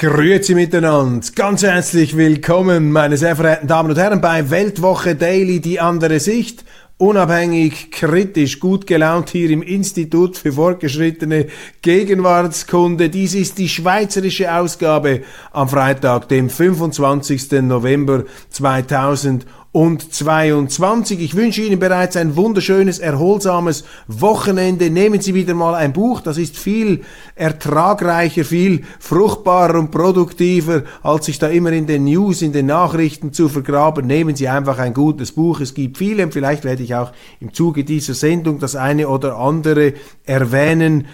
Grüezi miteinander, ganz herzlich willkommen, meine sehr verehrten Damen und Herren, bei Weltwoche Daily, die andere Sicht. Unabhängig, kritisch, gut gelaunt hier im Institut für fortgeschrittene Gegenwartskunde. Dies ist die schweizerische Ausgabe am Freitag, dem 25. November 2000 und 22. Ich wünsche Ihnen bereits ein wunderschönes, erholsames Wochenende. Nehmen Sie wieder mal ein Buch, das ist viel ertragreicher, viel fruchtbarer und produktiver, als sich da immer in den News, in den Nachrichten zu vergraben. Nehmen Sie einfach ein gutes Buch. Es gibt viele vielleicht werde ich auch im Zuge dieser Sendung das eine oder andere erwähnen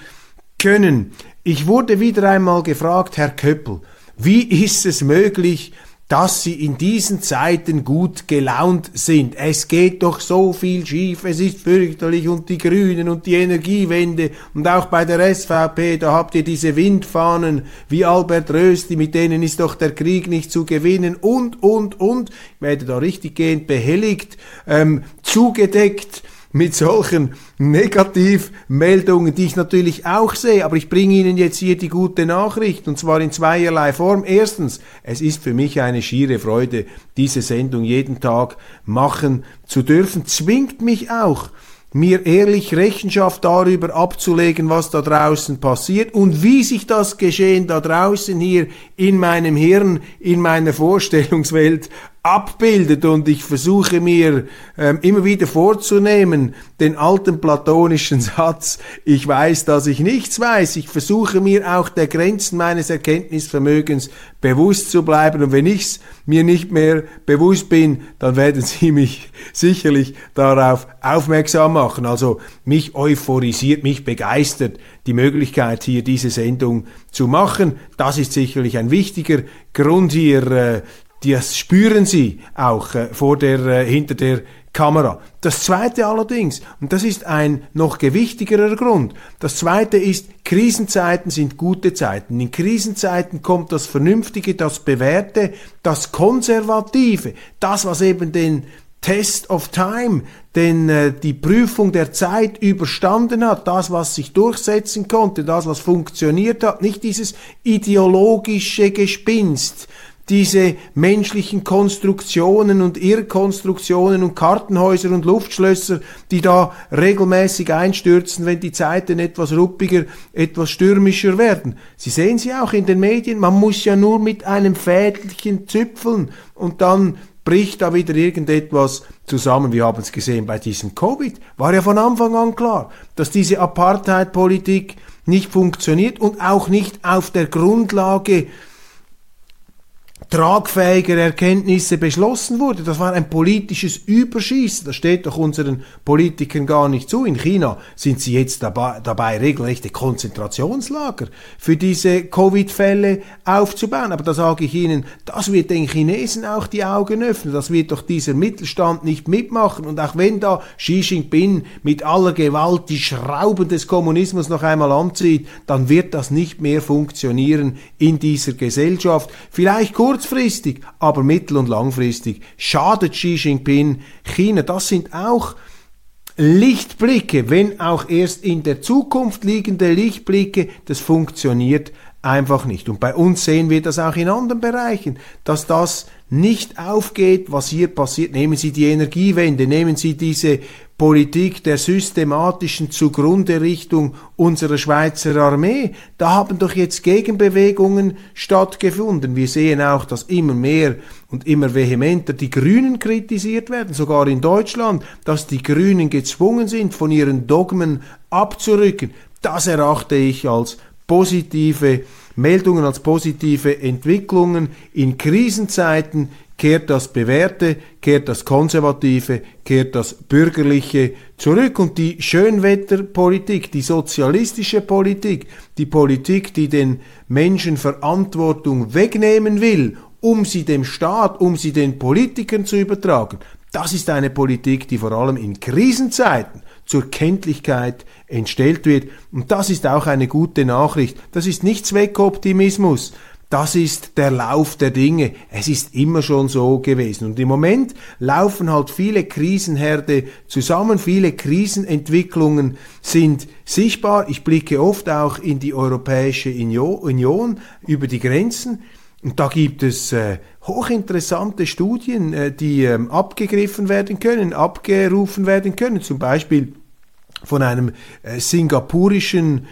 können. Ich wurde wieder einmal gefragt, Herr Köppel, wie ist es möglich, dass sie in diesen Zeiten gut gelaunt sind. Es geht doch so viel schief, es ist fürchterlich und die Grünen und die Energiewende und auch bei der SVP, da habt ihr diese Windfahnen wie Albert Rösti, mit denen ist doch der Krieg nicht zu gewinnen und, und, und. Ich werde da richtiggehend behelligt, ähm, zugedeckt mit solchen Negativmeldungen, die ich natürlich auch sehe, aber ich bringe Ihnen jetzt hier die gute Nachricht und zwar in zweierlei Form. Erstens, es ist für mich eine schiere Freude, diese Sendung jeden Tag machen zu dürfen, zwingt mich auch, mir ehrlich Rechenschaft darüber abzulegen, was da draußen passiert und wie sich das Geschehen da draußen hier in meinem Hirn, in meiner Vorstellungswelt abbildet und ich versuche mir ähm, immer wieder vorzunehmen, den alten platonischen Satz, ich weiß, dass ich nichts weiß, ich versuche mir auch der Grenzen meines Erkenntnisvermögens bewusst zu bleiben und wenn ich mir nicht mehr bewusst bin, dann werden Sie mich sicherlich darauf aufmerksam machen. Also mich euphorisiert, mich begeistert die Möglichkeit hier diese Sendung zu machen. Das ist sicherlich ein wichtiger Grund hier äh, das spüren sie auch äh, vor der, äh, hinter der Kamera. Das zweite allerdings, und das ist ein noch gewichtigerer Grund, das zweite ist, Krisenzeiten sind gute Zeiten. In Krisenzeiten kommt das Vernünftige, das Bewährte, das Konservative, das, was eben den Test of Time, denn äh, die Prüfung der Zeit überstanden hat, das, was sich durchsetzen konnte, das, was funktioniert hat, nicht dieses ideologische Gespinst, diese menschlichen Konstruktionen und Irrkonstruktionen und Kartenhäuser und Luftschlösser, die da regelmäßig einstürzen, wenn die Zeiten etwas ruppiger, etwas stürmischer werden. Sie sehen sie auch in den Medien, man muss ja nur mit einem Fädchen züpfeln und dann bricht da wieder irgendetwas zusammen. Wir haben es gesehen bei diesem Covid. War ja von Anfang an klar, dass diese Apartheid-Politik nicht funktioniert und auch nicht auf der Grundlage tragfähiger Erkenntnisse beschlossen wurde. Das war ein politisches Überschießen. Das steht doch unseren Politikern gar nicht zu. In China sind sie jetzt dabei, dabei regelrechte Konzentrationslager für diese Covid-Fälle aufzubauen. Aber da sage ich Ihnen, das wird den Chinesen auch die Augen öffnen. Das wird doch dieser Mittelstand nicht mitmachen. Und auch wenn da Xi Jinping mit aller Gewalt die Schrauben des Kommunismus noch einmal anzieht, dann wird das nicht mehr funktionieren in dieser Gesellschaft. Vielleicht kurzfristig, aber mittel- und langfristig schadet Xi Jinping China. Das sind auch Lichtblicke, wenn auch erst in der Zukunft liegende Lichtblicke, das funktioniert einfach nicht. Und bei uns sehen wir das auch in anderen Bereichen, dass das nicht aufgeht, was hier passiert. Nehmen Sie die Energiewende, nehmen Sie diese Politik der systematischen Zugrunde-Richtung unserer Schweizer Armee. Da haben doch jetzt Gegenbewegungen stattgefunden. Wir sehen auch, dass immer mehr und immer vehementer die Grünen kritisiert werden, sogar in Deutschland, dass die Grünen gezwungen sind, von ihren Dogmen abzurücken. Das erachte ich als positive Meldungen, als positive Entwicklungen. In Krisenzeiten kehrt das Bewährte, kehrt das Konservative, kehrt das Bürgerliche zurück. Und die Schönwetterpolitik, die sozialistische Politik, die Politik, die den Menschen Verantwortung wegnehmen will, um sie dem Staat, um sie den Politikern zu übertragen, das ist eine Politik, die vor allem in Krisenzeiten zur Kenntlichkeit entstellt wird. Und das ist auch eine gute Nachricht. Das ist nicht Zweckoptimismus. Das ist der Lauf der Dinge. Es ist immer schon so gewesen. Und im Moment laufen halt viele Krisenherde zusammen, viele Krisenentwicklungen sind sichtbar. Ich blicke oft auch in die Europäische Union über die Grenzen. Und da gibt es äh, hochinteressante Studien, äh, die ähm, abgegriffen werden können, abgerufen werden können. Zum Beispiel von einem äh, singapurischen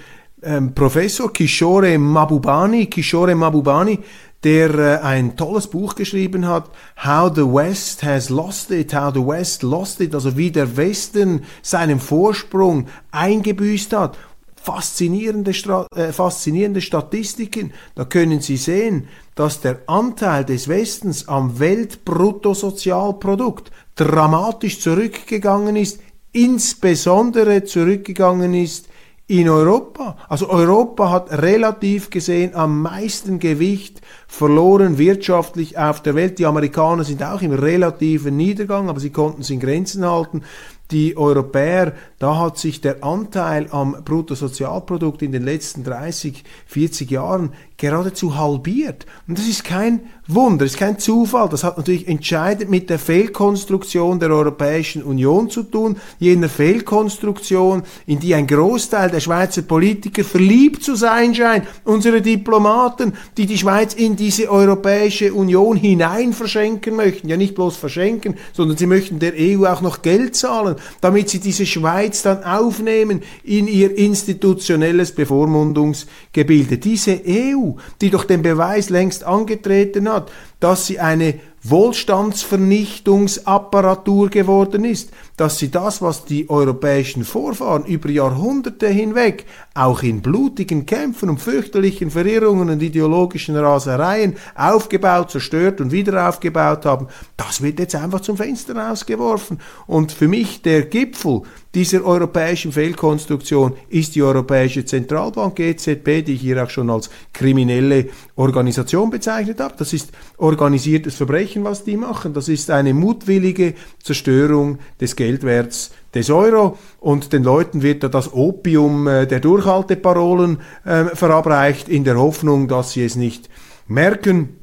ähm, Professor Kishore Mabubani, Kishore Mabubani, der äh, ein tolles Buch geschrieben hat, How the West has lost it, how the West lost it, also wie der Westen seinen Vorsprung eingebüßt hat. Faszinierende, äh, faszinierende Statistiken. Da können Sie sehen, dass der Anteil des Westens am Weltbruttosozialprodukt dramatisch zurückgegangen ist, insbesondere zurückgegangen ist in Europa. Also Europa hat relativ gesehen am meisten Gewicht verloren wirtschaftlich auf der Welt. Die Amerikaner sind auch im relativen Niedergang, aber sie konnten es in Grenzen halten die Europäer, da hat sich der Anteil am Bruttosozialprodukt in den letzten 30, 40 Jahren geradezu halbiert. Und das ist kein Wunder, ist kein Zufall. Das hat natürlich entscheidend mit der Fehlkonstruktion der Europäischen Union zu tun, jener Fehlkonstruktion, in die ein Großteil der Schweizer Politiker verliebt zu sein scheint. Unsere Diplomaten, die die Schweiz in diese Europäische Union hinein verschenken möchten. Ja, nicht bloß verschenken, sondern sie möchten der EU auch noch Geld zahlen zahlen, damit sie diese Schweiz dann aufnehmen in ihr institutionelles Bevormundungsgebilde. Diese EU, die doch den Beweis längst angetreten hat, dass sie eine Wohlstandsvernichtungsapparatur geworden ist, dass sie das, was die europäischen Vorfahren über Jahrhunderte hinweg auch in blutigen Kämpfen und fürchterlichen Verirrungen und ideologischen Rasereien aufgebaut, zerstört und wieder aufgebaut haben, das wird jetzt einfach zum Fenster rausgeworfen. Und für mich der Gipfel dieser europäischen Fehlkonstruktion ist die Europäische Zentralbank EZB, die ich hier auch schon als kriminelle Organisation bezeichnet habe. Das ist organisiertes Verbrechen, was die machen. Das ist eine mutwillige Zerstörung des Geldwerts des Euro und den Leuten wird da das Opium äh, der Durchhalteparolen äh, verabreicht in der Hoffnung, dass sie es nicht merken.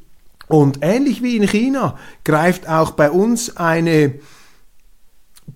Und ähnlich wie in China greift auch bei uns eine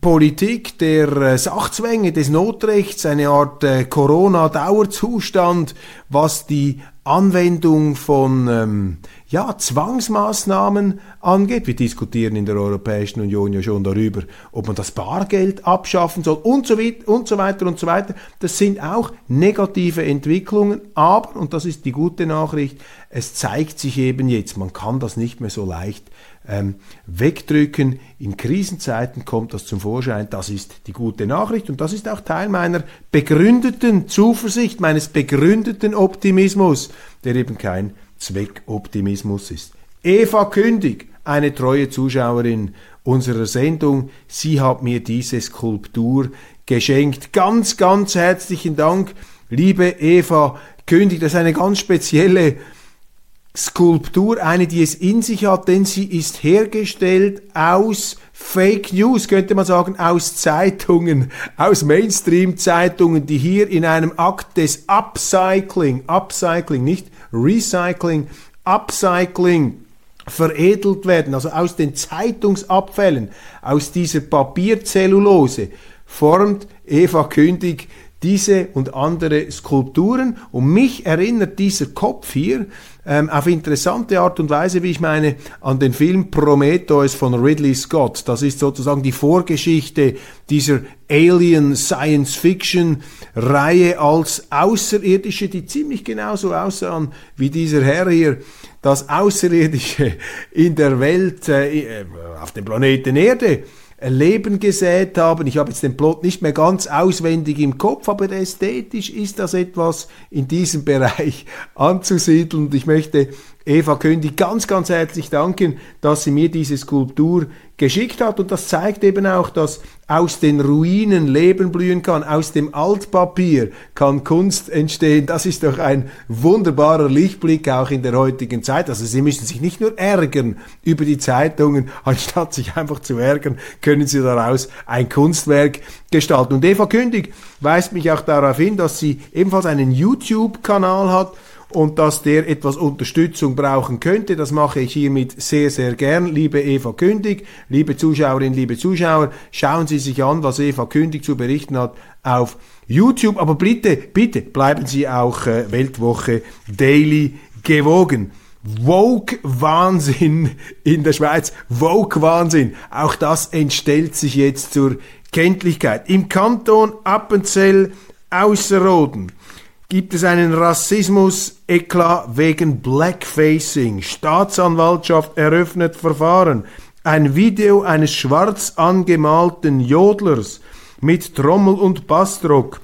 Politik der äh, Sachzwänge, des Notrechts, eine Art äh, Corona-Dauerzustand, was die Anwendung von ähm, ja, Zwangsmaßnahmen angeht. Wir diskutieren in der Europäischen Union ja schon darüber, ob man das Bargeld abschaffen soll und so, und so weiter und so weiter. Das sind auch negative Entwicklungen, aber, und das ist die gute Nachricht, es zeigt sich eben jetzt, man kann das nicht mehr so leicht ähm, wegdrücken. In Krisenzeiten kommt das zum Vorschein. Das ist die gute Nachricht und das ist auch Teil meiner begründeten Zuversicht, meines begründeten Optimismus, der eben kein Zweckoptimismus ist. Eva Kündig, eine treue Zuschauerin unserer Sendung, sie hat mir diese Skulptur geschenkt. Ganz, ganz herzlichen Dank, liebe Eva Kündig. Das ist eine ganz spezielle Skulptur, eine, die es in sich hat, denn sie ist hergestellt aus Fake News, könnte man sagen, aus Zeitungen, aus Mainstream-Zeitungen, die hier in einem Akt des Upcycling, Upcycling, nicht Recycling, Upcycling, veredelt werden, also aus den Zeitungsabfällen, aus dieser Papierzellulose, formt Eva Kündig diese und andere Skulpturen. Und mich erinnert dieser Kopf hier ähm, auf interessante Art und Weise, wie ich meine, an den Film Prometheus von Ridley Scott. Das ist sozusagen die Vorgeschichte dieser Alien Science Fiction Reihe als Außerirdische, die ziemlich genauso aussahen wie dieser Herr hier. Das Außerirdische in der Welt, äh, äh auf dem Planeten Erde Leben gesät haben. Ich habe jetzt den Plot nicht mehr ganz auswendig im Kopf, aber ästhetisch ist das etwas in diesem Bereich anzusiedeln. Und ich möchte Eva Kündig ganz, ganz herzlich danken, dass sie mir diese Skulptur geschickt hat. Und das zeigt eben auch, dass aus den Ruinen Leben blühen kann, aus dem Altpapier kann Kunst entstehen. Das ist doch ein wunderbarer Lichtblick auch in der heutigen Zeit. Also Sie müssen sich nicht nur ärgern über die Zeitungen, anstatt sich einfach zu ärgern, können Sie daraus ein Kunstwerk gestalten. Und Eva Kündig weist mich auch darauf hin, dass sie ebenfalls einen YouTube-Kanal hat, und dass der etwas Unterstützung brauchen könnte. Das mache ich hiermit sehr, sehr gern. Liebe Eva Kündig, liebe Zuschauerinnen, liebe Zuschauer, schauen Sie sich an, was Eva Kündig zu berichten hat auf YouTube. Aber bitte, bitte bleiben Sie auch äh, Weltwoche Daily gewogen. Woke-Wahnsinn in der Schweiz. Woke-Wahnsinn. Auch das entstellt sich jetzt zur Kenntlichkeit. Im Kanton Appenzell Ausserrhoden gibt es einen Rassismus-Eklat wegen Blackfacing. Staatsanwaltschaft eröffnet Verfahren. Ein Video eines schwarz angemalten Jodlers mit Trommel und Bassdruck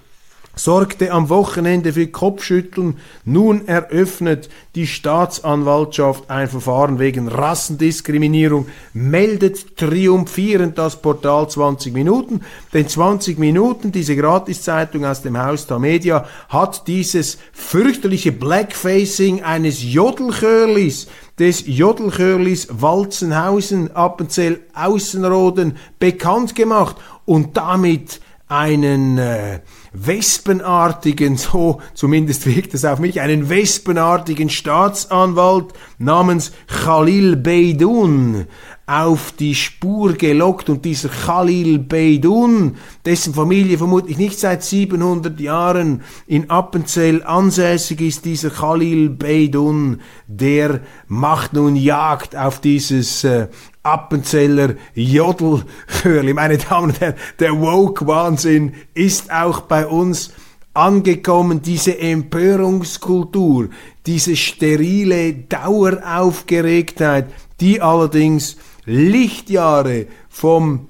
sorgte am Wochenende für Kopfschütteln. Nun eröffnet die Staatsanwaltschaft ein Verfahren wegen Rassendiskriminierung, meldet triumphierend das Portal 20 Minuten. Denn 20 Minuten, diese Gratiszeitung aus dem Haus der Media, hat dieses fürchterliche Blackfacing eines Jodelchörlis des Jodelchörlis Walzenhausen, Appenzell, Außenroden bekannt gemacht und damit einen äh, wespenartigen, so zumindest wirkt es auf mich, einen wespenartigen Staatsanwalt namens Khalil Beidun auf die Spur gelockt und dieser Khalil Beidun, dessen Familie vermutlich nicht seit 700 Jahren in Appenzell ansässig ist, dieser Khalil Beidun, der macht nun Jagd auf dieses äh, Appenzeller Jodelchörli. Meine Damen und Herren, der Woke-Wahnsinn ist auch bei uns angekommen, diese Empörungskultur, diese sterile Daueraufgeregtheit, die allerdings Lichtjahre vom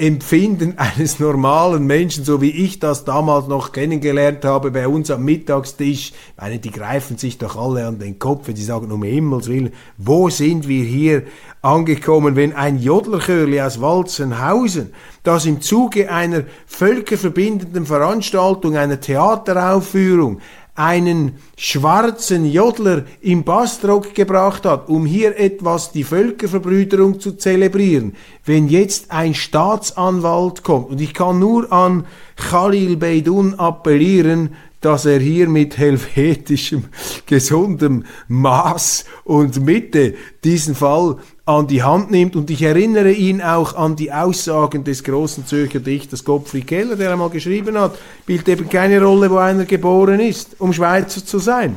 Empfinden eines normalen Menschen, so wie ich das damals noch kennengelernt habe bei uns am Mittagstisch. Meine, die greifen sich doch alle an den Kopf, wenn sie sagen, um Himmels Willen, wo sind wir hier angekommen, wenn ein Jodlerchörli aus Walzenhausen, das im Zuge einer völkerverbindenden Veranstaltung, einer Theateraufführung, einen schwarzen Jodler im Bastrock gebracht hat, um hier etwas die Völkerverbrüderung zu zelebrieren, wenn jetzt ein Staatsanwalt kommt, und ich kann nur an Khalil Beidun appellieren, dass er hier mit helvetischem, gesundem Maß und Mitte diesen Fall an die Hand nimmt. Und ich erinnere ihn auch an die Aussagen des großen Zürcher Dichters Gottfried Keller, der einmal geschrieben hat, spielt eben keine Rolle, wo einer geboren ist, um Schweizer zu sein.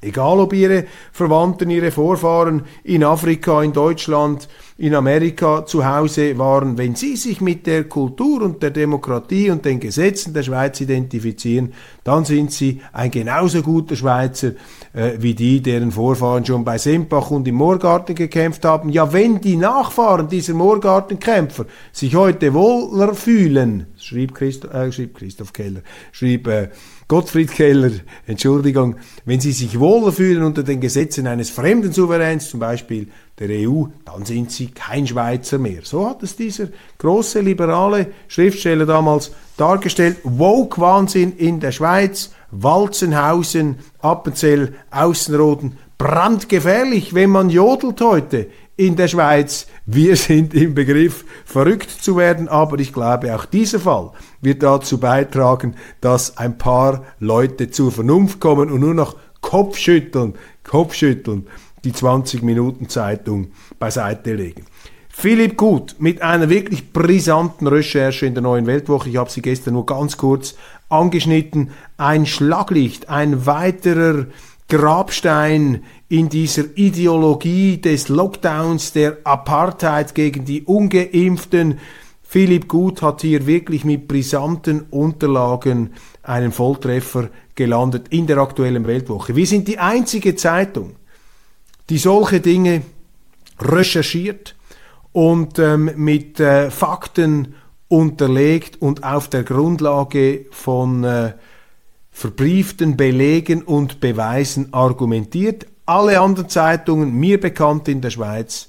Egal ob ihre Verwandten, ihre Vorfahren in Afrika, in Deutschland, in Amerika zu Hause waren, wenn sie sich mit der Kultur und der Demokratie und den Gesetzen der Schweiz identifizieren, dann sind sie ein genauso guter Schweizer äh, wie die, deren Vorfahren schon bei Sempach und im Moorgarten gekämpft haben. Ja, wenn die Nachfahren dieser Moorgartenkämpfer sich heute wohler fühlen, schrieb, Christo, äh, schrieb Christoph Keller, schrieb äh, Gottfried Keller, Entschuldigung, wenn sie sich wohler fühlen unter den Gesetzen eines fremden Souveräns, zum Beispiel der EU, dann sind sie kein Schweizer mehr. So hat es dieser große liberale Schriftsteller damals dargestellt. Woke-Wahnsinn in der Schweiz, Walzenhausen, Appenzell, Außenroden, brandgefährlich, wenn man jodelt heute in der Schweiz. Wir sind im Begriff, verrückt zu werden, aber ich glaube, auch dieser Fall wird dazu beitragen, dass ein paar Leute zur Vernunft kommen und nur noch Kopfschütteln, Kopfschütteln die 20 Minuten Zeitung beiseite legen. Philipp Gut mit einer wirklich brisanten Recherche in der neuen Weltwoche. Ich habe sie gestern nur ganz kurz angeschnitten. Ein Schlaglicht, ein weiterer Grabstein in dieser Ideologie des Lockdowns, der Apartheid gegen die ungeimpften. Philipp Gut hat hier wirklich mit brisanten Unterlagen einen Volltreffer gelandet in der aktuellen Weltwoche. Wir sind die einzige Zeitung, die solche Dinge recherchiert und ähm, mit äh, Fakten unterlegt und auf der Grundlage von äh, verbrieften Belegen und Beweisen argumentiert. alle anderen Zeitungen, mir bekannt in der Schweiz.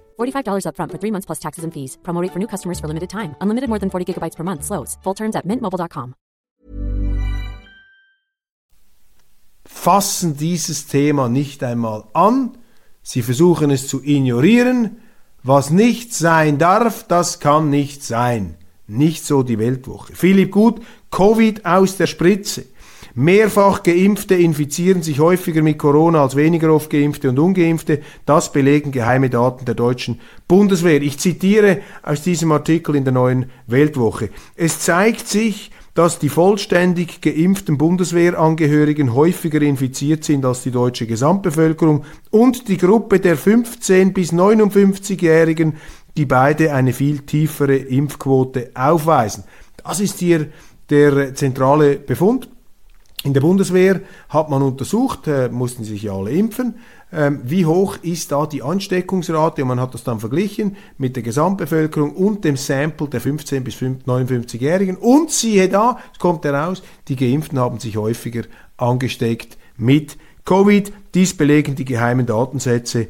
$45 upfront for three months plus taxes and fees. Promo for new customers for limited time. Unlimited more than 40 gigabytes per month. Slows. Full terms at mintmobile.com. Fassen dieses Thema nicht einmal an. Sie versuchen es zu ignorieren. Was nicht sein darf, das kann nicht sein. Nicht so die Weltwoche. Philipp Gut, Covid aus der Spritze. Mehrfach Geimpfte infizieren sich häufiger mit Corona als weniger oft Geimpfte und Ungeimpfte. Das belegen geheime Daten der deutschen Bundeswehr. Ich zitiere aus diesem Artikel in der neuen Weltwoche. Es zeigt sich, dass die vollständig geimpften Bundeswehrangehörigen häufiger infiziert sind als die deutsche Gesamtbevölkerung und die Gruppe der 15 bis 59-Jährigen, die beide eine viel tiefere Impfquote aufweisen. Das ist hier der zentrale Befund. In der Bundeswehr hat man untersucht, äh, mussten sich ja alle impfen, ähm, wie hoch ist da die Ansteckungsrate? Und man hat das dann verglichen mit der Gesamtbevölkerung und dem Sample der 15 bis 59-Jährigen und siehe da, es kommt heraus, die Geimpften haben sich häufiger angesteckt mit Covid. Dies belegen die geheimen Datensätze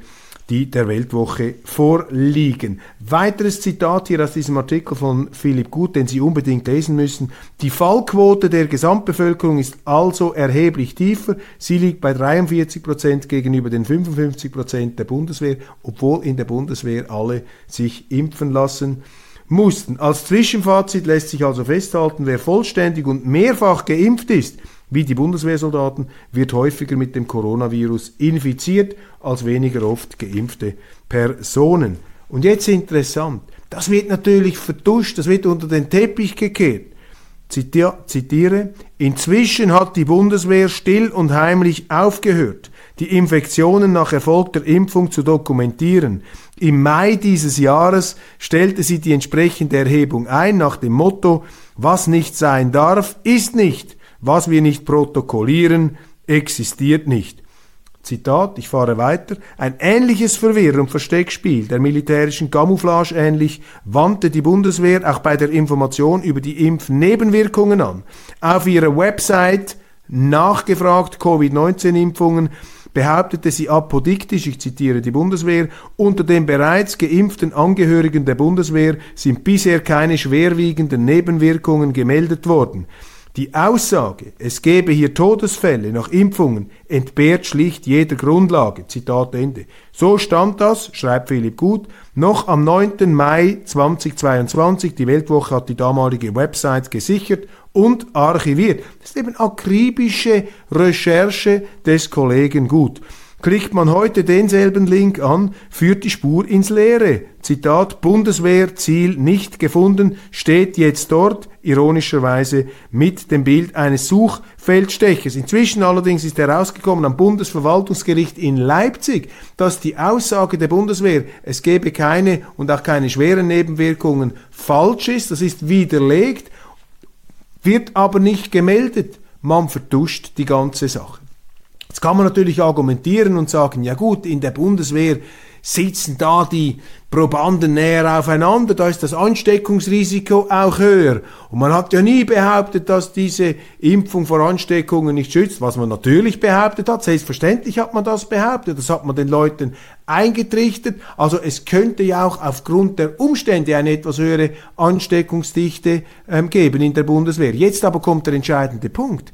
die der Weltwoche vorliegen. Weiteres Zitat hier aus diesem Artikel von Philipp Gut, den Sie unbedingt lesen müssen. Die Fallquote der Gesamtbevölkerung ist also erheblich tiefer. Sie liegt bei 43 Prozent gegenüber den 55 Prozent der Bundeswehr, obwohl in der Bundeswehr alle sich impfen lassen mussten. Als Zwischenfazit lässt sich also festhalten, wer vollständig und mehrfach geimpft ist, wie die Bundeswehrsoldaten, wird häufiger mit dem Coronavirus infiziert als weniger oft geimpfte Personen. Und jetzt interessant, das wird natürlich vertuscht, das wird unter den Teppich gekehrt. Zitiere, inzwischen hat die Bundeswehr still und heimlich aufgehört, die Infektionen nach erfolgter Impfung zu dokumentieren. Im Mai dieses Jahres stellte sie die entsprechende Erhebung ein nach dem Motto, was nicht sein darf, ist nicht was wir nicht protokollieren, existiert nicht. Zitat, ich fahre weiter. Ein ähnliches Verwirr- und Versteckspiel der militärischen Camouflage ähnlich wandte die Bundeswehr auch bei der Information über die Impfnebenwirkungen an. Auf ihrer Website nachgefragt Covid-19-Impfungen behauptete sie apodiktisch, ich zitiere die Bundeswehr, unter den bereits geimpften Angehörigen der Bundeswehr sind bisher keine schwerwiegenden Nebenwirkungen gemeldet worden. Die Aussage, es gebe hier Todesfälle nach Impfungen, entbehrt schlicht jeder Grundlage. Zitat Ende. So stand das, schreibt Philipp Gut, noch am 9. Mai 2022. Die Weltwoche hat die damalige Website gesichert und archiviert. Das ist eben akribische Recherche des Kollegen Gut. Klickt man heute denselben Link an, führt die Spur ins Leere. Zitat Bundeswehr Ziel nicht gefunden, steht jetzt dort, ironischerweise mit dem Bild eines Suchfeldstechers. Inzwischen allerdings ist herausgekommen am Bundesverwaltungsgericht in Leipzig, dass die Aussage der Bundeswehr, es gebe keine und auch keine schweren Nebenwirkungen, falsch ist. Das ist widerlegt, wird aber nicht gemeldet. Man vertuscht die ganze Sache. Jetzt kann man natürlich argumentieren und sagen, ja gut, in der Bundeswehr sitzen da die Probanden näher aufeinander, da ist das Ansteckungsrisiko auch höher. Und man hat ja nie behauptet, dass diese Impfung vor Ansteckungen nicht schützt, was man natürlich behauptet hat. Selbstverständlich hat man das behauptet, das hat man den Leuten eingetrichtert. Also es könnte ja auch aufgrund der Umstände eine etwas höhere Ansteckungsdichte ähm, geben in der Bundeswehr. Jetzt aber kommt der entscheidende Punkt.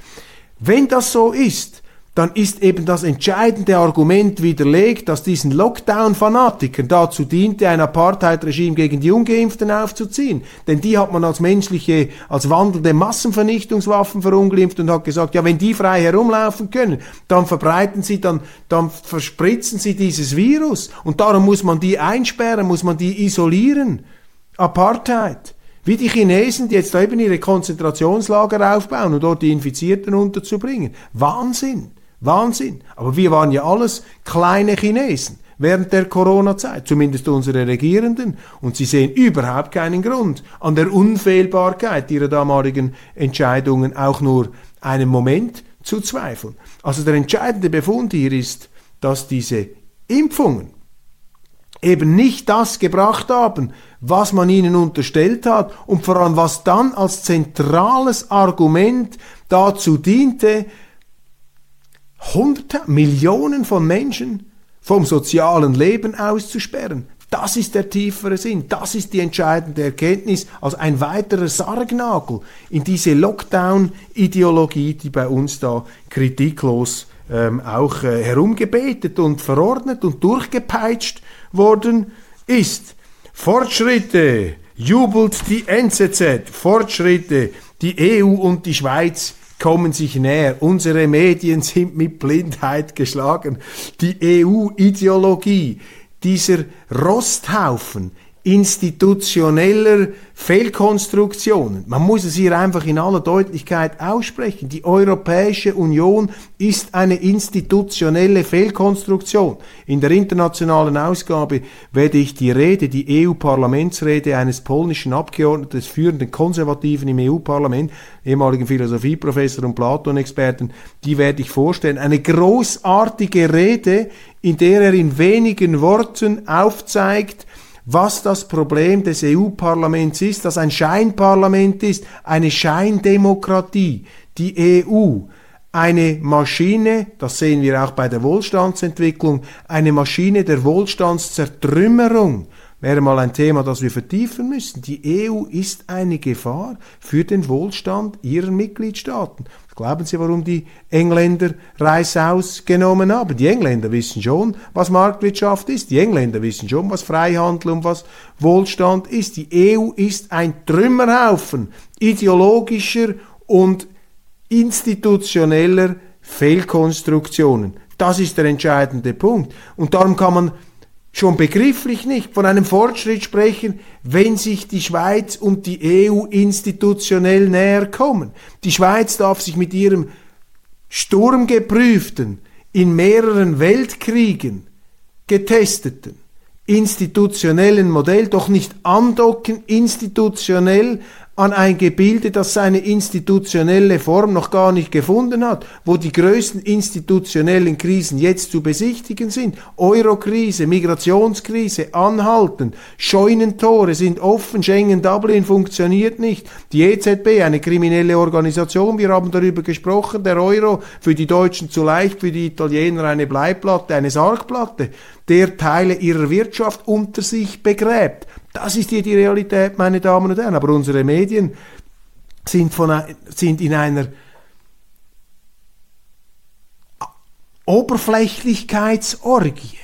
Wenn das so ist, dann ist eben das entscheidende Argument widerlegt, dass diesen Lockdown-Fanatikern dazu diente, ein Apartheid-Regime gegen die Ungeimpften aufzuziehen. Denn die hat man als menschliche, als wandelnde Massenvernichtungswaffen verunglimpft und hat gesagt, ja, wenn die frei herumlaufen können, dann verbreiten sie, dann, dann verspritzen sie dieses Virus. Und darum muss man die einsperren, muss man die isolieren. Apartheid. Wie die Chinesen, die jetzt da eben ihre Konzentrationslager aufbauen und dort die Infizierten unterzubringen. Wahnsinn. Wahnsinn. Aber wir waren ja alles kleine Chinesen während der Corona-Zeit, zumindest unsere Regierenden, und sie sehen überhaupt keinen Grund an der Unfehlbarkeit ihrer damaligen Entscheidungen auch nur einen Moment zu zweifeln. Also der entscheidende Befund hier ist, dass diese Impfungen eben nicht das gebracht haben, was man ihnen unterstellt hat und vor allem was dann als zentrales Argument dazu diente, Hunderte, Millionen von Menschen vom sozialen Leben auszusperren. Das ist der tiefere Sinn, das ist die entscheidende Erkenntnis als ein weiterer Sargnagel in diese Lockdown-Ideologie, die bei uns da kritiklos ähm, auch äh, herumgebetet und verordnet und durchgepeitscht worden ist. Fortschritte, jubelt die NZZ, Fortschritte, die EU und die Schweiz kommen sich näher. Unsere Medien sind mit Blindheit geschlagen. Die EU-Ideologie, dieser Rosthaufen institutioneller Fehlkonstruktionen. Man muss es hier einfach in aller Deutlichkeit aussprechen. Die Europäische Union ist eine institutionelle Fehlkonstruktion. In der internationalen Ausgabe werde ich die Rede, die EU-Parlamentsrede eines polnischen Abgeordneten des führenden Konservativen im EU-Parlament, ehemaligen Philosophieprofessor und Platon-Experten, die werde ich vorstellen. Eine großartige Rede, in der er in wenigen Worten aufzeigt, was das Problem des EU-Parlaments ist, das ein Scheinparlament ist, eine Scheindemokratie. Die EU, eine Maschine, das sehen wir auch bei der Wohlstandsentwicklung, eine Maschine der Wohlstandszertrümmerung wäre mal ein Thema, das wir vertiefen müssen. Die EU ist eine Gefahr für den Wohlstand ihrer Mitgliedstaaten. Glauben Sie, warum die Engländer Reißaus genommen haben? Die Engländer wissen schon, was Marktwirtschaft ist. Die Engländer wissen schon, was Freihandel und was Wohlstand ist. Die EU ist ein Trümmerhaufen ideologischer und institutioneller Fehlkonstruktionen. Das ist der entscheidende Punkt. Und darum kann man schon begrifflich nicht von einem Fortschritt sprechen, wenn sich die Schweiz und die EU institutionell näher kommen. Die Schweiz darf sich mit ihrem sturmgeprüften, in mehreren Weltkriegen getesteten, institutionellen Modell doch nicht andocken institutionell an ein Gebilde, das seine institutionelle Form noch gar nicht gefunden hat, wo die größten institutionellen Krisen jetzt zu besichtigen sind. Eurokrise, Migrationskrise, anhalten, Scheunentore sind offen, Schengen Dublin funktioniert nicht. Die EZB, eine kriminelle Organisation, wir haben darüber gesprochen, der Euro für die Deutschen zu leicht, für die Italiener eine Bleiplatte, eine Sargplatte, der Teile ihrer Wirtschaft unter sich begräbt. Das ist hier die Realität, meine Damen und Herren. Aber unsere Medien sind, von, sind in einer Oberflächlichkeitsorgie.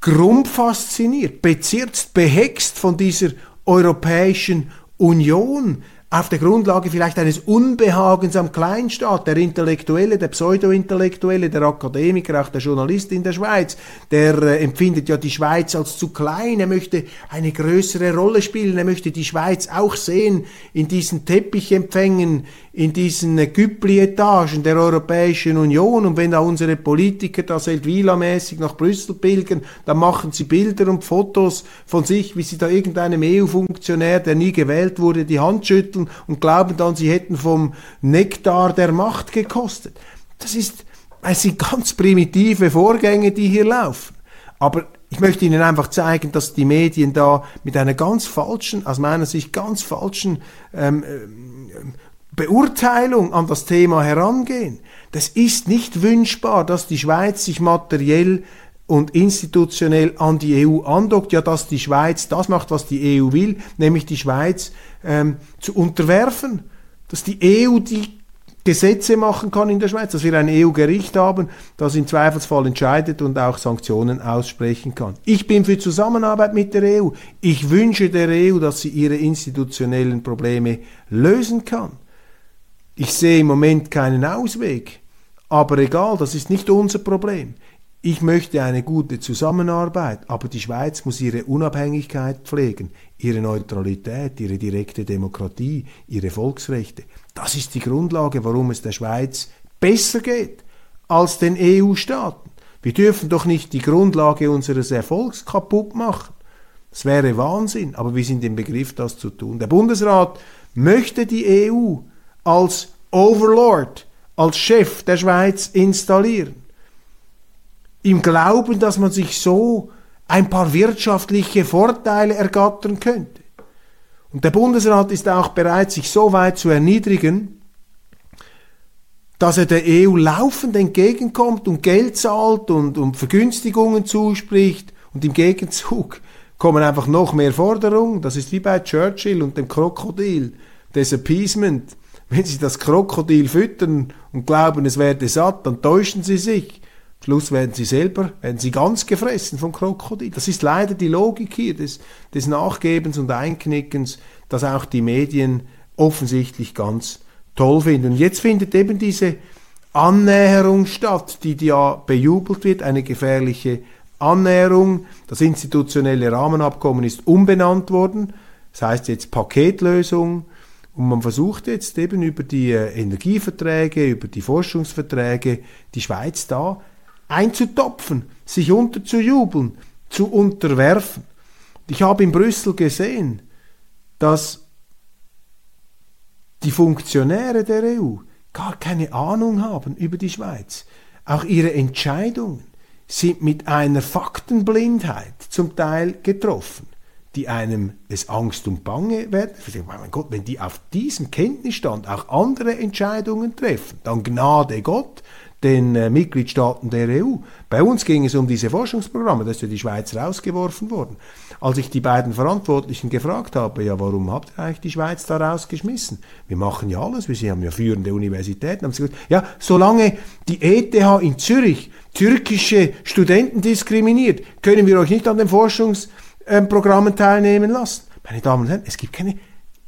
Krumm fasziniert, bezirzt, behext von dieser Europäischen Union, auf der Grundlage vielleicht eines Unbehagens am Kleinstaat, der Intellektuelle, der Pseudo-Intellektuelle, der Akademiker, auch der Journalist in der Schweiz, der äh, empfindet ja die Schweiz als zu klein, er möchte eine größere Rolle spielen, er möchte die Schweiz auch sehen in diesen Teppichempfängen, in diesen äh, Güppli-Etagen der Europäischen Union und wenn da unsere Politiker da Seldwyla-mäßig nach Brüssel pilgern, dann machen sie Bilder und Fotos von sich, wie sie da irgendeinem EU-Funktionär, der nie gewählt wurde, die Hand schütteln und glauben dann, sie hätten vom Nektar der Macht gekostet. Das ist, es sind ganz primitive Vorgänge, die hier laufen. Aber ich möchte Ihnen einfach zeigen, dass die Medien da mit einer ganz falschen, aus meiner Sicht ganz falschen ähm, ähm, Beurteilung an das Thema herangehen. Das ist nicht wünschbar, dass die Schweiz sich materiell und institutionell an die EU andockt, ja, dass die Schweiz das macht, was die EU will, nämlich die Schweiz ähm, zu unterwerfen, dass die EU die Gesetze machen kann in der Schweiz, dass wir ein EU-Gericht haben, das im Zweifelsfall entscheidet und auch Sanktionen aussprechen kann. Ich bin für Zusammenarbeit mit der EU. Ich wünsche der EU, dass sie ihre institutionellen Probleme lösen kann. Ich sehe im Moment keinen Ausweg. Aber egal, das ist nicht unser Problem. Ich möchte eine gute Zusammenarbeit, aber die Schweiz muss ihre Unabhängigkeit pflegen, ihre Neutralität, ihre direkte Demokratie, ihre Volksrechte. Das ist die Grundlage, warum es der Schweiz besser geht als den EU-Staaten. Wir dürfen doch nicht die Grundlage unseres Erfolgs kaputt machen. Das wäre Wahnsinn, aber wir sind im Begriff, das zu tun. Der Bundesrat möchte die EU als Overlord, als Chef der Schweiz installieren im Glauben, dass man sich so ein paar wirtschaftliche Vorteile ergattern könnte. Und der Bundesrat ist auch bereit, sich so weit zu erniedrigen, dass er der EU laufend entgegenkommt und Geld zahlt und, und Vergünstigungen zuspricht und im Gegenzug kommen einfach noch mehr Forderungen. Das ist wie bei Churchill und dem Krokodil, des Appeasement. Wenn Sie das Krokodil füttern und glauben, es werde satt, dann täuschen Sie sich. Schluss werden sie selber, werden sie ganz gefressen vom Krokodil. Das ist leider die Logik hier des, des Nachgebens und Einknickens, das auch die Medien offensichtlich ganz toll finden. Und jetzt findet eben diese Annäherung statt, die ja bejubelt wird, eine gefährliche Annäherung. Das institutionelle Rahmenabkommen ist umbenannt worden. Das heißt jetzt Paketlösung. Und man versucht jetzt eben über die äh, Energieverträge, über die Forschungsverträge die Schweiz da einzutopfen, sich unterzujubeln, zu unterwerfen. Ich habe in Brüssel gesehen, dass die Funktionäre der EU gar keine Ahnung haben über die Schweiz. Auch ihre Entscheidungen sind mit einer Faktenblindheit zum Teil getroffen, die einem es Angst und Bange werden. Mein Gott, wenn die auf diesem Kenntnisstand auch andere Entscheidungen treffen, dann Gnade Gott, den äh, Mitgliedstaaten der EU. Bei uns ging es um diese Forschungsprogramme, da ist ja die Schweiz rausgeworfen worden. Als ich die beiden Verantwortlichen gefragt habe, ja, warum habt ihr eigentlich die Schweiz da rausgeschmissen? Wir machen ja alles, wir haben ja führende Universitäten. Haben sie gesagt, ja, solange die ETH in Zürich türkische Studenten diskriminiert, können wir euch nicht an den Forschungsprogrammen teilnehmen lassen. Meine Damen und Herren, es gibt keine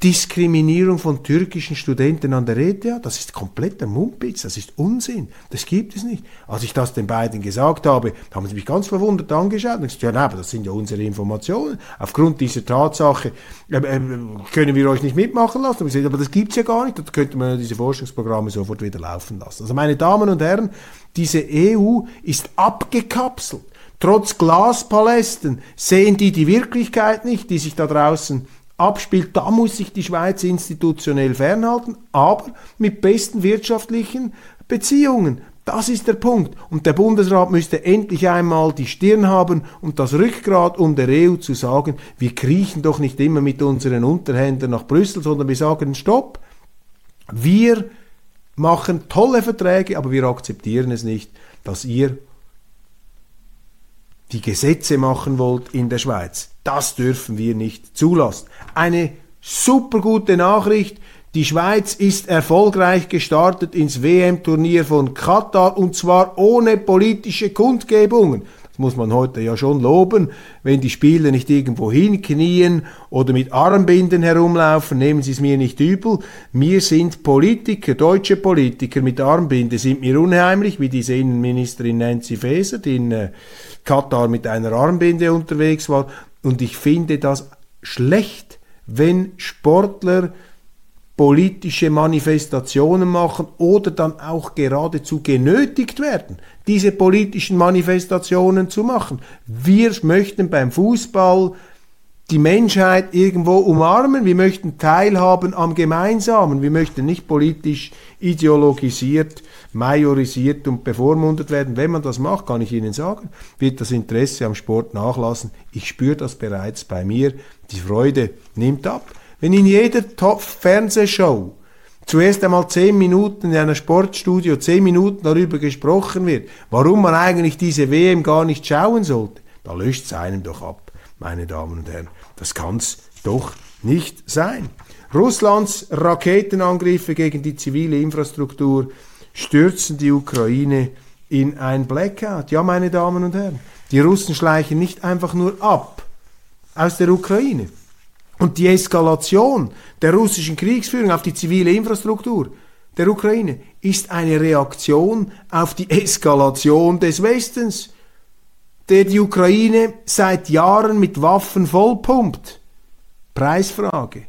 Diskriminierung von türkischen Studenten an der ETH, das ist kompletter Mumpitz, das ist Unsinn, das gibt es nicht. Als ich das den beiden gesagt habe, haben sie mich ganz verwundert angeschaut und gesagt, ja, nein, aber das sind ja unsere Informationen. Aufgrund dieser Tatsache äh, äh, können wir euch nicht mitmachen lassen. Und gesagt, aber das gibt's ja gar nicht, da könnte man diese Forschungsprogramme sofort wieder laufen lassen. Also meine Damen und Herren, diese EU ist abgekapselt. Trotz Glaspalästen sehen die die Wirklichkeit nicht, die sich da draußen abspielt, da muss sich die Schweiz institutionell fernhalten, aber mit besten wirtschaftlichen Beziehungen. Das ist der Punkt. Und der Bundesrat müsste endlich einmal die Stirn haben und das Rückgrat, um der EU zu sagen, wir kriechen doch nicht immer mit unseren Unterhändlern nach Brüssel, sondern wir sagen, stopp, wir machen tolle Verträge, aber wir akzeptieren es nicht, dass ihr die Gesetze machen wollt in der Schweiz. Das dürfen wir nicht zulassen. Eine super gute Nachricht. Die Schweiz ist erfolgreich gestartet ins WM-Turnier von Katar und zwar ohne politische Kundgebungen. Das muss man heute ja schon loben. Wenn die Spieler nicht irgendwo hinknien oder mit Armbinden herumlaufen, nehmen Sie es mir nicht übel. Mir sind Politiker, deutsche Politiker mit Armbinde, sind mir unheimlich, wie diese Innenministerin Nancy Faeser, die in äh, Katar mit einer Armbinde unterwegs war. Und ich finde das schlecht, wenn Sportler politische Manifestationen machen oder dann auch geradezu genötigt werden, diese politischen Manifestationen zu machen. Wir möchten beim Fußball die Menschheit irgendwo umarmen, wir möchten teilhaben am Gemeinsamen, wir möchten nicht politisch ideologisiert, majorisiert und bevormundet werden. Wenn man das macht, kann ich Ihnen sagen, wird das Interesse am Sport nachlassen. Ich spüre das bereits bei mir, die Freude nimmt ab. Wenn in jeder Top-Fernsehshow zuerst einmal zehn Minuten in einer Sportstudio, zehn Minuten darüber gesprochen wird, warum man eigentlich diese WM gar nicht schauen sollte, da löscht es einem doch ab, meine Damen und Herren. Das kann's doch nicht sein. Russlands Raketenangriffe gegen die zivile Infrastruktur stürzen die Ukraine in ein Blackout. Ja, meine Damen und Herren, die Russen schleichen nicht einfach nur ab aus der Ukraine. Und die Eskalation der russischen Kriegsführung auf die zivile Infrastruktur der Ukraine ist eine Reaktion auf die Eskalation des Westens, der die Ukraine seit Jahren mit Waffen vollpumpt. Preisfrage.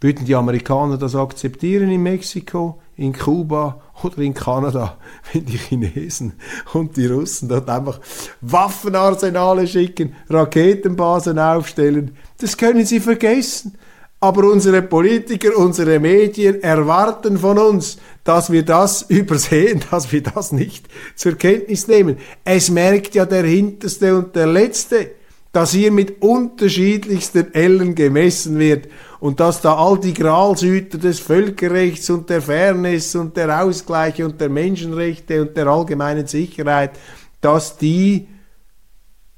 Würden die Amerikaner das akzeptieren in Mexiko, in Kuba oder in Kanada, wenn die Chinesen und die Russen dort einfach Waffenarsenale schicken, Raketenbasen aufstellen? Das können sie vergessen. Aber unsere Politiker, unsere Medien erwarten von uns, dass wir das übersehen, dass wir das nicht zur Kenntnis nehmen. Es merkt ja der Hinterste und der Letzte, dass hier mit unterschiedlichsten Ellen gemessen wird und dass da all die Gralshüter des Völkerrechts und der Fairness und der Ausgleiche und der Menschenrechte und der allgemeinen Sicherheit, dass die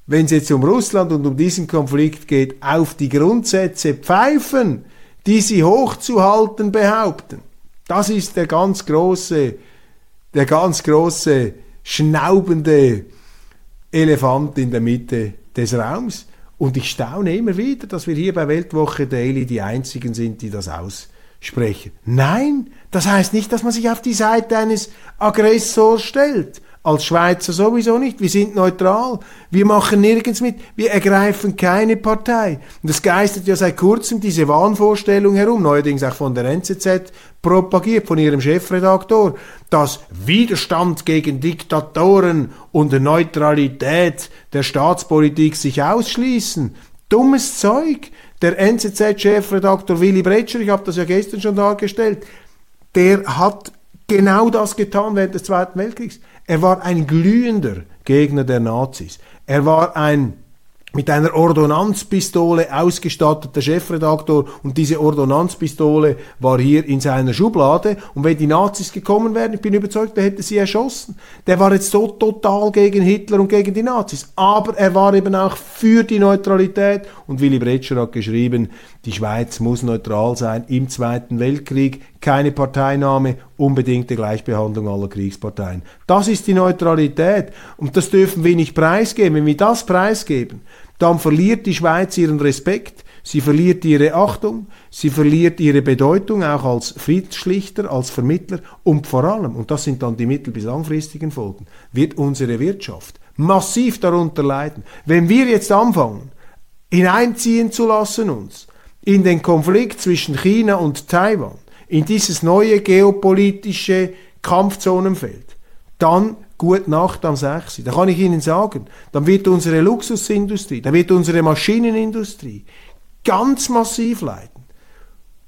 wenn es jetzt um Russland und um diesen Konflikt geht, auf die Grundsätze pfeifen, die sie hochzuhalten behaupten. Das ist der ganz große, der ganz große, schnaubende Elefant in der Mitte des Raums. Und ich staune immer wieder, dass wir hier bei Weltwoche Daily die Einzigen sind, die das aussprechen. Nein, das heißt nicht, dass man sich auf die Seite eines Aggressors stellt. Als Schweizer sowieso nicht. Wir sind neutral. Wir machen nirgends mit. Wir ergreifen keine Partei. Und es geistert ja seit kurzem diese Wahnvorstellung herum, neuerdings auch von der NZZ propagiert, von ihrem Chefredaktor, dass Widerstand gegen Diktatoren und Neutralität der Staatspolitik sich ausschließen. Dummes Zeug. Der NZZ-Chefredaktor Willy Bretscher, ich habe das ja gestern schon dargestellt, der hat genau das getan während des Zweiten Weltkriegs. Er war ein glühender Gegner der Nazis. Er war ein mit einer Ordonnanzpistole ausgestatteter Chefredaktor und diese Ordonnanzpistole war hier in seiner Schublade und wenn die Nazis gekommen wären, ich bin überzeugt, er hätte sie erschossen. Der war jetzt so total gegen Hitler und gegen die Nazis, aber er war eben auch für die Neutralität und Willy Bretscher hat geschrieben, die Schweiz muss neutral sein im Zweiten Weltkrieg, keine Parteinahme, unbedingte Gleichbehandlung aller Kriegsparteien. Das ist die Neutralität und das dürfen wir nicht preisgeben. Wenn wir das preisgeben, dann verliert die Schweiz ihren Respekt, sie verliert ihre Achtung, sie verliert ihre Bedeutung auch als Friedensschlichter, als Vermittler und vor allem, und das sind dann die mittel- bis langfristigen Folgen, wird unsere Wirtschaft massiv darunter leiden. Wenn wir jetzt anfangen, hineinziehen zu lassen uns in den Konflikt zwischen China und Taiwan, in dieses neue geopolitische Kampfzonenfeld, dann gut Nacht am 6. Da kann ich Ihnen sagen, dann wird unsere Luxusindustrie, dann wird unsere Maschinenindustrie ganz massiv leiden.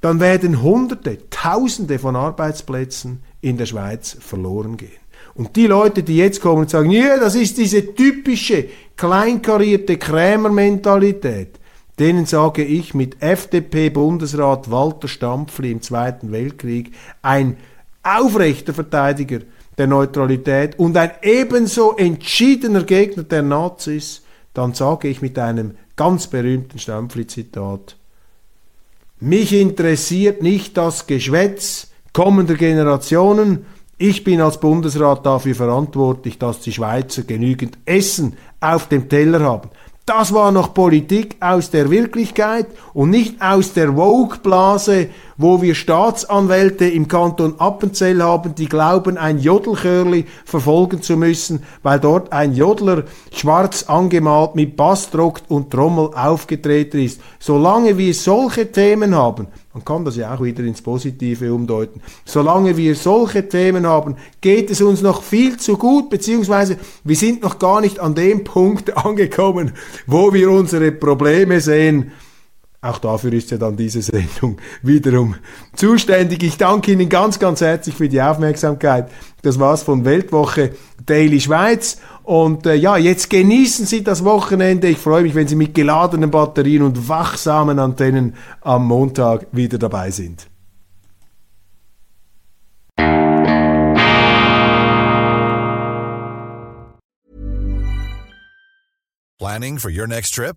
Dann werden Hunderte, Tausende von Arbeitsplätzen in der Schweiz verloren gehen. Und die Leute, die jetzt kommen und sagen, ja, das ist diese typische kleinkarierte Krämermentalität, denen sage ich mit FDP-Bundesrat Walter Stampfli im Zweiten Weltkrieg, ein aufrechter Verteidiger der Neutralität und ein ebenso entschiedener Gegner der Nazis, dann sage ich mit einem ganz berühmten Stampfli-Zitat, mich interessiert nicht das Geschwätz kommender Generationen, ich bin als Bundesrat dafür verantwortlich, dass die Schweizer genügend Essen auf dem Teller haben. Das war noch Politik aus der Wirklichkeit und nicht aus der Vogue-Blase, wo wir Staatsanwälte im Kanton Appenzell haben, die glauben, ein Jodelchörli verfolgen zu müssen, weil dort ein Jodler schwarz angemalt mit Bassdruck und Trommel aufgetreten ist. Solange wir solche Themen haben, man kann das ja auch wieder ins Positive umdeuten. Solange wir solche Themen haben, geht es uns noch viel zu gut, beziehungsweise wir sind noch gar nicht an dem Punkt angekommen, wo wir unsere Probleme sehen. Auch dafür ist ja dann diese Sendung wiederum zuständig. Ich danke Ihnen ganz, ganz herzlich für die Aufmerksamkeit. Das war's von Weltwoche Daily Schweiz. Und äh, ja, jetzt genießen Sie das Wochenende. Ich freue mich, wenn Sie mit geladenen Batterien und wachsamen Antennen am Montag wieder dabei sind. Planning for your next trip?